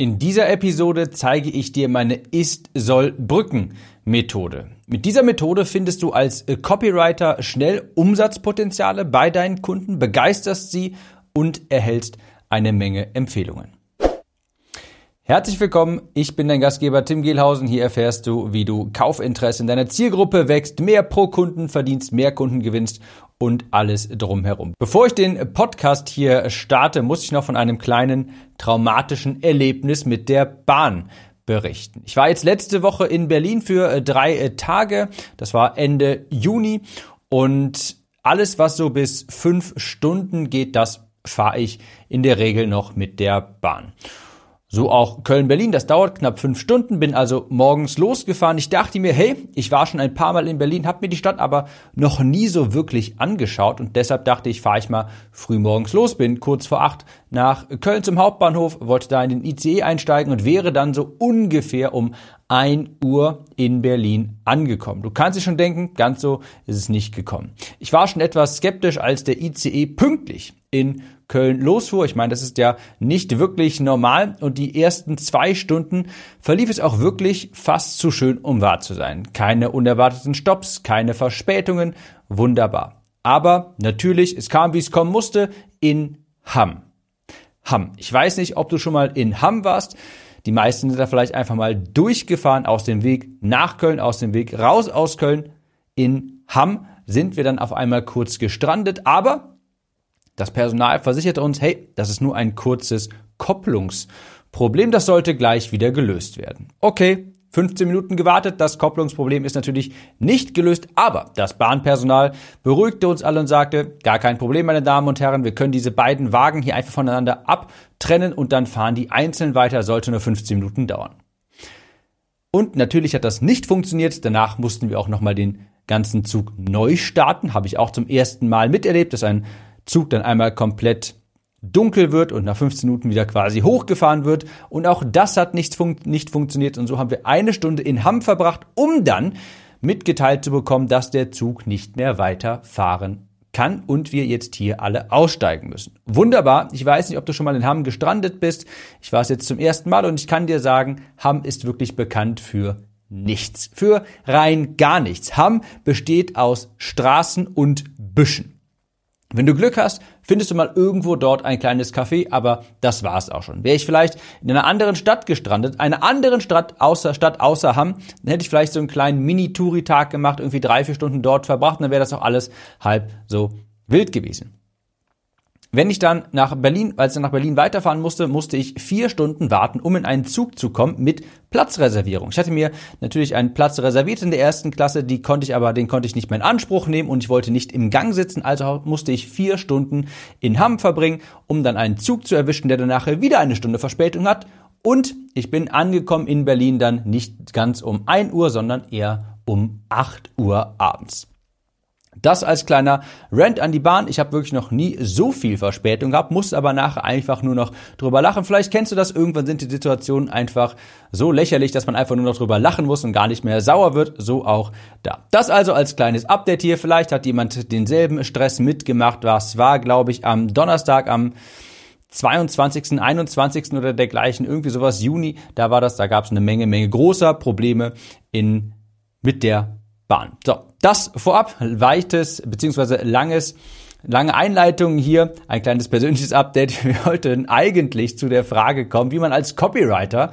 In dieser Episode zeige ich dir meine Ist-Soll-Brücken-Methode. Mit dieser Methode findest du als Copywriter schnell Umsatzpotenziale bei deinen Kunden, begeisterst sie und erhältst eine Menge Empfehlungen. Herzlich willkommen, ich bin dein Gastgeber Tim Gehlhausen. Hier erfährst du, wie du Kaufinteresse in deiner Zielgruppe wächst, mehr pro Kunden verdienst, mehr Kunden gewinnst und alles drumherum. Bevor ich den Podcast hier starte, muss ich noch von einem kleinen traumatischen Erlebnis mit der Bahn berichten. Ich war jetzt letzte Woche in Berlin für äh, drei äh, Tage. Das war Ende Juni und alles, was so bis fünf Stunden geht, das fahre ich in der Regel noch mit der Bahn. So auch Köln-Berlin, das dauert knapp fünf Stunden, bin also morgens losgefahren. Ich dachte mir, hey, ich war schon ein paar Mal in Berlin, habe mir die Stadt aber noch nie so wirklich angeschaut und deshalb dachte ich, fahre ich mal früh morgens los, bin kurz vor acht nach Köln zum Hauptbahnhof, wollte da in den ICE einsteigen und wäre dann so ungefähr um ein Uhr in Berlin angekommen. Du kannst dir schon denken, ganz so ist es nicht gekommen. Ich war schon etwas skeptisch, als der ICE pünktlich in Köln losfuhr. Ich meine, das ist ja nicht wirklich normal und die ersten zwei Stunden verlief es auch wirklich fast zu schön, um wahr zu sein. Keine unerwarteten Stops, keine Verspätungen, wunderbar. Aber natürlich, es kam, wie es kommen musste, in Hamm. Hamm. Ich weiß nicht, ob du schon mal in Hamm warst. Die meisten sind da vielleicht einfach mal durchgefahren aus dem Weg nach Köln, aus dem Weg raus aus Köln. In Hamm sind wir dann auf einmal kurz gestrandet, aber das Personal versicherte uns, hey, das ist nur ein kurzes Kopplungsproblem, das sollte gleich wieder gelöst werden. Okay, 15 Minuten gewartet, das Kopplungsproblem ist natürlich nicht gelöst, aber das Bahnpersonal beruhigte uns alle und sagte, gar kein Problem, meine Damen und Herren, wir können diese beiden Wagen hier einfach voneinander abtrennen und dann fahren die einzeln weiter, sollte nur 15 Minuten dauern. Und natürlich hat das nicht funktioniert, danach mussten wir auch nochmal den ganzen Zug neu starten, habe ich auch zum ersten Mal miterlebt, dass ein Zug dann einmal komplett dunkel wird und nach 15 Minuten wieder quasi hochgefahren wird. Und auch das hat nicht, fun nicht funktioniert. Und so haben wir eine Stunde in Hamm verbracht, um dann mitgeteilt zu bekommen, dass der Zug nicht mehr weiterfahren kann und wir jetzt hier alle aussteigen müssen. Wunderbar. Ich weiß nicht, ob du schon mal in Hamm gestrandet bist. Ich war es jetzt zum ersten Mal und ich kann dir sagen, Hamm ist wirklich bekannt für nichts. Für rein gar nichts. Hamm besteht aus Straßen und Büschen. Wenn du Glück hast, findest du mal irgendwo dort ein kleines Café, aber das war's auch schon. Wäre ich vielleicht in einer anderen Stadt gestrandet, einer anderen Stadt außer Stadt außer Hamm, dann hätte ich vielleicht so einen kleinen Mini-Touri-Tag gemacht, irgendwie drei, vier Stunden dort verbracht, und dann wäre das auch alles halb so wild gewesen. Wenn ich dann nach Berlin, als ich nach Berlin weiterfahren musste, musste ich vier Stunden warten, um in einen Zug zu kommen mit Platzreservierung. Ich hatte mir natürlich einen Platz reserviert in der ersten Klasse, die konnte ich aber, den konnte ich nicht mehr in Anspruch nehmen und ich wollte nicht im Gang sitzen, also musste ich vier Stunden in Hamm verbringen, um dann einen Zug zu erwischen, der dann nachher wieder eine Stunde Verspätung hat. Und ich bin angekommen in Berlin dann nicht ganz um ein Uhr, sondern eher um acht Uhr abends. Das als kleiner Rant an die Bahn. Ich habe wirklich noch nie so viel Verspätung gehabt, muss aber nachher einfach nur noch drüber lachen. Vielleicht kennst du das, irgendwann sind die Situationen einfach so lächerlich, dass man einfach nur noch drüber lachen muss und gar nicht mehr sauer wird. So auch da. Das also als kleines Update hier. Vielleicht hat jemand denselben Stress mitgemacht. Was war, glaube ich, am Donnerstag, am 22., 21. oder dergleichen, irgendwie sowas, Juni, da war das, da gab es eine Menge, Menge großer Probleme in, mit der Bahn. So, das vorab, weites beziehungsweise langes Lange Einleitung hier, ein kleines persönliches Update. Wir wollten eigentlich zu der Frage kommen, wie man als Copywriter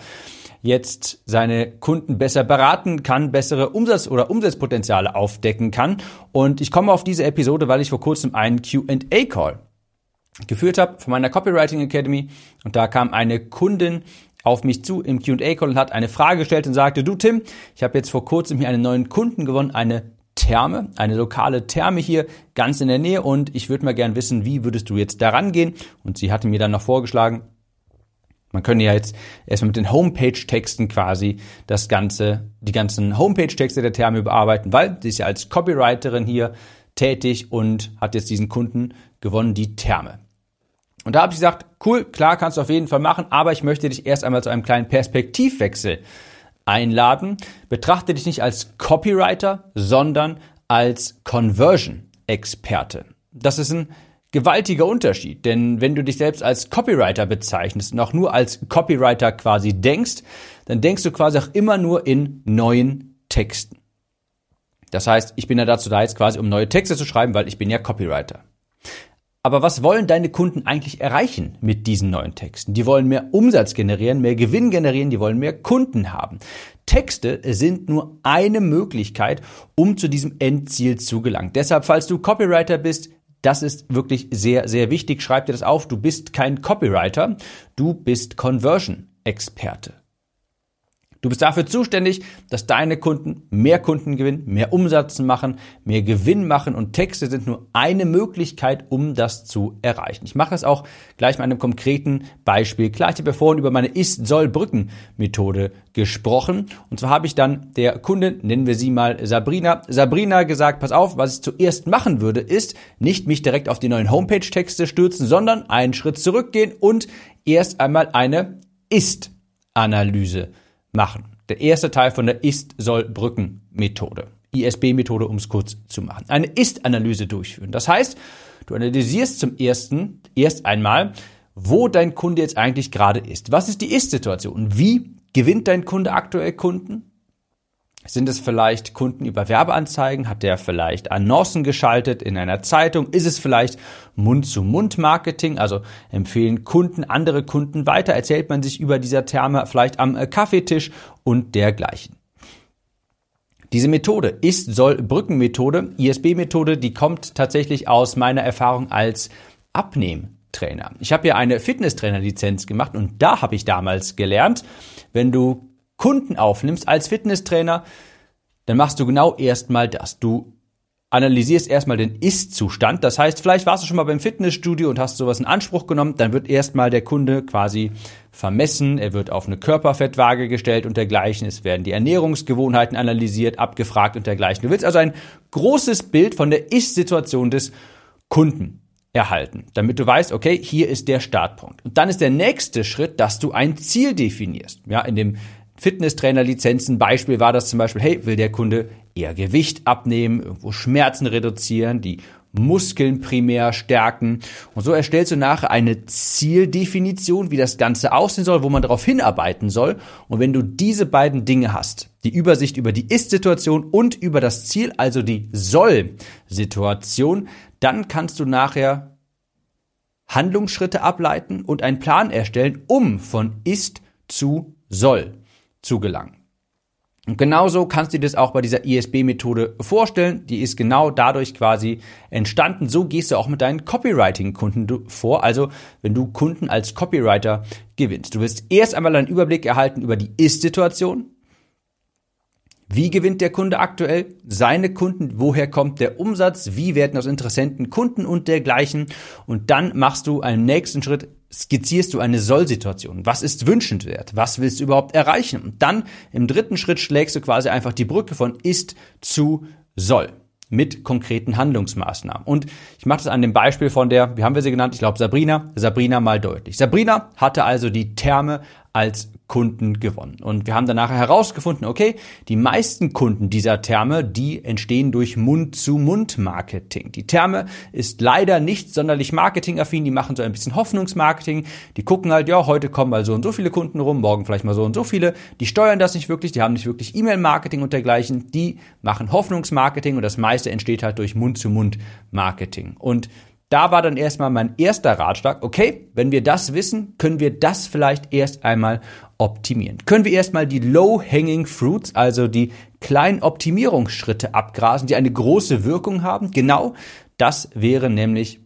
jetzt seine Kunden besser beraten kann, bessere Umsatz- oder Umsatzpotenziale aufdecken kann. Und ich komme auf diese Episode, weil ich vor kurzem einen Q&A-Call geführt habe von meiner Copywriting Academy. Und da kam eine Kundin auf mich zu im Q&A-Call und hat eine Frage gestellt und sagte, du Tim, ich habe jetzt vor kurzem hier einen neuen Kunden gewonnen, eine Therme, eine lokale Therme hier ganz in der Nähe und ich würde mal gern wissen, wie würdest du jetzt daran gehen? Und sie hatte mir dann noch vorgeschlagen, man könnte ja jetzt erstmal mit den Homepage-Texten quasi das Ganze, die ganzen Homepage-Texte der Therme überarbeiten, weil sie ist ja als Copywriterin hier tätig und hat jetzt diesen Kunden gewonnen, die Therme. Und da habe ich gesagt, cool, klar, kannst du auf jeden Fall machen, aber ich möchte dich erst einmal zu einem kleinen Perspektivwechsel einladen. Betrachte dich nicht als Copywriter, sondern als Conversion-Experte. Das ist ein gewaltiger Unterschied. Denn wenn du dich selbst als Copywriter bezeichnest und auch nur als Copywriter quasi denkst, dann denkst du quasi auch immer nur in neuen Texten. Das heißt, ich bin ja dazu da jetzt quasi, um neue Texte zu schreiben, weil ich bin ja Copywriter. Aber was wollen deine Kunden eigentlich erreichen mit diesen neuen Texten? Die wollen mehr Umsatz generieren, mehr Gewinn generieren, die wollen mehr Kunden haben. Texte sind nur eine Möglichkeit, um zu diesem Endziel zu gelangen. Deshalb, falls du Copywriter bist, das ist wirklich sehr, sehr wichtig. Schreib dir das auf. Du bist kein Copywriter, du bist Conversion-Experte. Du bist dafür zuständig, dass deine Kunden mehr Kunden gewinnen, mehr Umsatz machen, mehr Gewinn machen und Texte sind nur eine Möglichkeit, um das zu erreichen. Ich mache das auch gleich mit einem konkreten Beispiel. Klar, ich habe vorhin über meine Ist-Soll-Brücken-Methode gesprochen und zwar habe ich dann der Kundin, nennen wir sie mal Sabrina, Sabrina gesagt, pass auf, was ich zuerst machen würde, ist nicht mich direkt auf die neuen Homepage-Texte stürzen, sondern einen Schritt zurückgehen und erst einmal eine Ist-Analyse machen. Der erste Teil von der Ist-Soll-Brücken-Methode. ISB-Methode, um es kurz zu machen. Eine Ist-Analyse durchführen. Das heißt, du analysierst zum ersten erst einmal, wo dein Kunde jetzt eigentlich gerade ist. Was ist die Ist-Situation? Wie gewinnt dein Kunde aktuell Kunden? Sind es vielleicht Kunden über Werbeanzeigen? Hat der vielleicht Annoncen geschaltet in einer Zeitung? Ist es vielleicht Mund-zu-Mund-Marketing? Also empfehlen Kunden andere Kunden weiter? Erzählt man sich über dieser Therme vielleicht am äh, Kaffeetisch und dergleichen? Diese Methode ist soll Brückenmethode, ISB-Methode, die kommt tatsächlich aus meiner Erfahrung als Abnehmtrainer. Ich habe ja eine Fitnesstrainer-Lizenz gemacht und da habe ich damals gelernt, wenn du Kunden aufnimmst als Fitnesstrainer, dann machst du genau erstmal das. Du analysierst erstmal den Ist-Zustand. Das heißt, vielleicht warst du schon mal beim Fitnessstudio und hast sowas in Anspruch genommen, dann wird erstmal der Kunde quasi vermessen, er wird auf eine Körperfettwaage gestellt und dergleichen. Es werden die Ernährungsgewohnheiten analysiert, abgefragt und dergleichen. Du willst also ein großes Bild von der Ist-Situation des Kunden erhalten, damit du weißt, okay, hier ist der Startpunkt. Und dann ist der nächste Schritt, dass du ein Ziel definierst. Ja, in dem Fitnesstrainer-Lizenzen. Beispiel war das zum Beispiel, hey, will der Kunde eher Gewicht abnehmen, irgendwo Schmerzen reduzieren, die Muskeln primär stärken. Und so erstellst du nachher eine Zieldefinition, wie das Ganze aussehen soll, wo man darauf hinarbeiten soll. Und wenn du diese beiden Dinge hast, die Übersicht über die Ist-Situation und über das Ziel, also die Soll-Situation, dann kannst du nachher Handlungsschritte ableiten und einen Plan erstellen, um von Ist zu Soll zu gelangen. Und genauso kannst du dir das auch bei dieser ISB-Methode vorstellen. Die ist genau dadurch quasi entstanden. So gehst du auch mit deinen Copywriting-Kunden vor. Also wenn du Kunden als Copywriter gewinnst. Du wirst erst einmal einen Überblick erhalten über die Ist-Situation. Wie gewinnt der Kunde aktuell seine Kunden? Woher kommt der Umsatz? Wie werden aus Interessenten Kunden und dergleichen? Und dann machst du einen nächsten Schritt skizzierst du eine Soll-Situation. Was ist wünschenswert? Was willst du überhaupt erreichen? Und dann im dritten Schritt schlägst du quasi einfach die Brücke von ist zu soll mit konkreten Handlungsmaßnahmen. Und ich mache das an dem Beispiel von der, wie haben wir sie genannt? Ich glaube Sabrina. Sabrina mal deutlich. Sabrina hatte also die Therme als Kunden gewonnen. Und wir haben dann nachher herausgefunden, okay, die meisten Kunden dieser Therme, die entstehen durch Mund-zu-Mund-Marketing. Die Therme ist leider nicht sonderlich marketingaffin, die machen so ein bisschen Hoffnungsmarketing. Die gucken halt, ja, heute kommen mal so und so viele Kunden rum, morgen vielleicht mal so und so viele. Die steuern das nicht wirklich, die haben nicht wirklich E-Mail-Marketing und dergleichen. Die machen Hoffnungsmarketing und das meiste entsteht halt durch Mund-zu-Mund-Marketing. Und da war dann erstmal mein erster Ratschlag, okay, wenn wir das wissen, können wir das vielleicht erst einmal optimieren. Können wir erstmal die Low-Hanging Fruits, also die kleinen Optimierungsschritte abgrasen, die eine große Wirkung haben? Genau, das wäre nämlich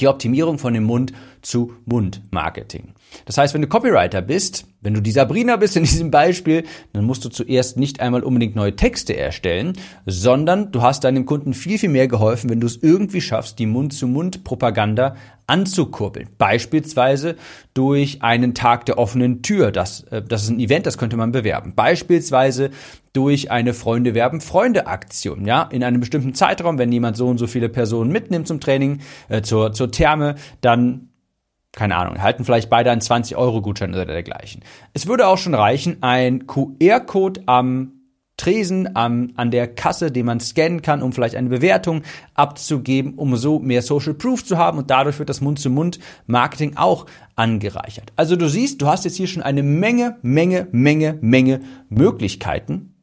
die Optimierung von dem Mund zu Mund Marketing. Das heißt, wenn du Copywriter bist, wenn du die Sabrina bist in diesem Beispiel, dann musst du zuerst nicht einmal unbedingt neue Texte erstellen, sondern du hast deinem Kunden viel, viel mehr geholfen, wenn du es irgendwie schaffst, die Mund-zu-Mund-Propaganda anzukurbeln. Beispielsweise durch einen Tag der offenen Tür. Das, äh, das ist ein Event, das könnte man bewerben. Beispielsweise durch eine Freunde werben Freunde Aktion. Ja, in einem bestimmten Zeitraum, wenn jemand so und so viele Personen mitnimmt zum Training, äh, zur, zur Therme, dann keine Ahnung, halten vielleicht beide einen 20-Euro-Gutschein oder dergleichen. Es würde auch schon reichen, ein QR-Code am Tresen, an, an der Kasse, den man scannen kann, um vielleicht eine Bewertung abzugeben, um so mehr Social Proof zu haben und dadurch wird das Mund-zu-Mund-Marketing auch angereichert. Also du siehst, du hast jetzt hier schon eine Menge, Menge, Menge, Menge Möglichkeiten,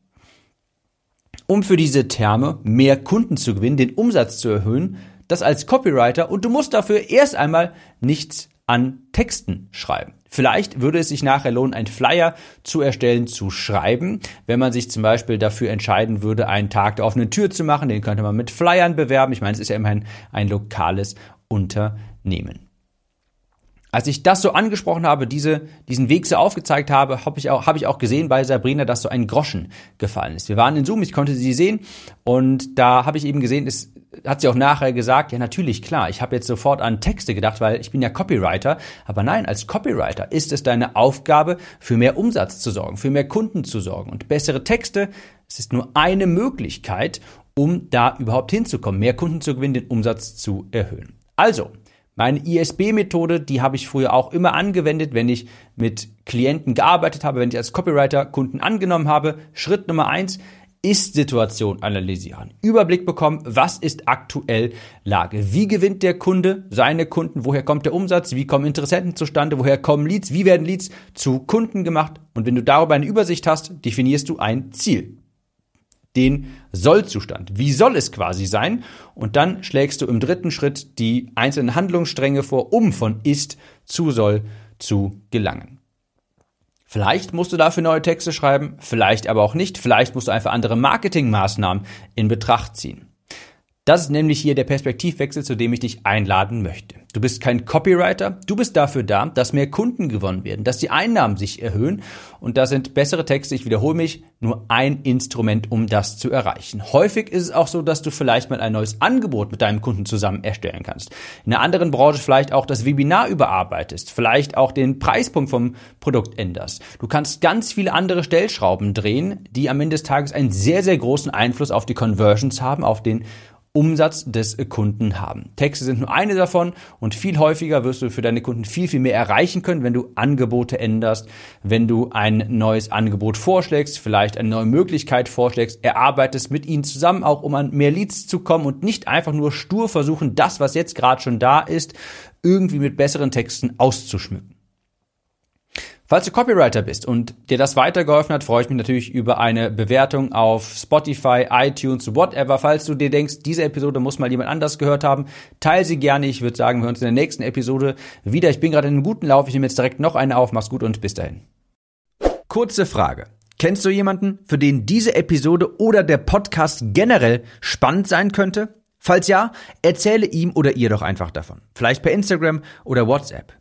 um für diese Terme mehr Kunden zu gewinnen, den Umsatz zu erhöhen, das als Copywriter und du musst dafür erst einmal nichts an Texten schreiben. Vielleicht würde es sich nachher lohnen, einen Flyer zu erstellen, zu schreiben. Wenn man sich zum Beispiel dafür entscheiden würde, einen Tag der offenen Tür zu machen, den könnte man mit Flyern bewerben. Ich meine, es ist ja immerhin ein lokales Unternehmen. Als ich das so angesprochen habe, diese, diesen Weg so aufgezeigt habe, habe ich, auch, hab ich auch gesehen bei Sabrina, dass so ein Groschen gefallen ist. Wir waren in Zoom, ich konnte sie sehen und da habe ich eben gesehen, es hat sie auch nachher gesagt, ja natürlich, klar, ich habe jetzt sofort an Texte gedacht, weil ich bin ja Copywriter, aber nein, als Copywriter ist es deine Aufgabe, für mehr Umsatz zu sorgen, für mehr Kunden zu sorgen und bessere Texte, es ist nur eine Möglichkeit, um da überhaupt hinzukommen, mehr Kunden zu gewinnen, den Umsatz zu erhöhen. Also, meine ISB-Methode, die habe ich früher auch immer angewendet, wenn ich mit Klienten gearbeitet habe, wenn ich als Copywriter Kunden angenommen habe. Schritt Nummer eins, ist-Situation analysieren. Überblick bekommen, was ist aktuell Lage? Wie gewinnt der Kunde seine Kunden? Woher kommt der Umsatz? Wie kommen Interessenten zustande? Woher kommen Leads? Wie werden Leads zu Kunden gemacht? Und wenn du darüber eine Übersicht hast, definierst du ein Ziel den Sollzustand. Wie soll es quasi sein? Und dann schlägst du im dritten Schritt die einzelnen Handlungsstränge vor, um von ist zu soll zu gelangen. Vielleicht musst du dafür neue Texte schreiben, vielleicht aber auch nicht. Vielleicht musst du einfach andere Marketingmaßnahmen in Betracht ziehen. Das ist nämlich hier der Perspektivwechsel, zu dem ich dich einladen möchte. Du bist kein Copywriter, du bist dafür da, dass mehr Kunden gewonnen werden, dass die Einnahmen sich erhöhen und da sind bessere Texte, ich wiederhole mich, nur ein Instrument, um das zu erreichen. Häufig ist es auch so, dass du vielleicht mal ein neues Angebot mit deinem Kunden zusammen erstellen kannst. In einer anderen Branche vielleicht auch das Webinar überarbeitest, vielleicht auch den Preispunkt vom Produkt änderst. Du kannst ganz viele andere Stellschrauben drehen, die am Ende des Tages einen sehr, sehr großen Einfluss auf die Conversions haben, auf den Umsatz des Kunden haben. Texte sind nur eine davon und viel häufiger wirst du für deine Kunden viel, viel mehr erreichen können, wenn du Angebote änderst, wenn du ein neues Angebot vorschlägst, vielleicht eine neue Möglichkeit vorschlägst, erarbeitest mit ihnen zusammen, auch um an mehr Leads zu kommen und nicht einfach nur stur versuchen, das, was jetzt gerade schon da ist, irgendwie mit besseren Texten auszuschmücken. Falls du Copywriter bist und dir das weitergeholfen hat, freue ich mich natürlich über eine Bewertung auf Spotify, iTunes, whatever. Falls du dir denkst, diese Episode muss mal jemand anders gehört haben, teile sie gerne. Ich würde sagen, wir hören uns in der nächsten Episode wieder. Ich bin gerade in einem guten Lauf. Ich nehme jetzt direkt noch eine auf. Mach's gut und bis dahin. Kurze Frage. Kennst du jemanden, für den diese Episode oder der Podcast generell spannend sein könnte? Falls ja, erzähle ihm oder ihr doch einfach davon. Vielleicht per Instagram oder WhatsApp.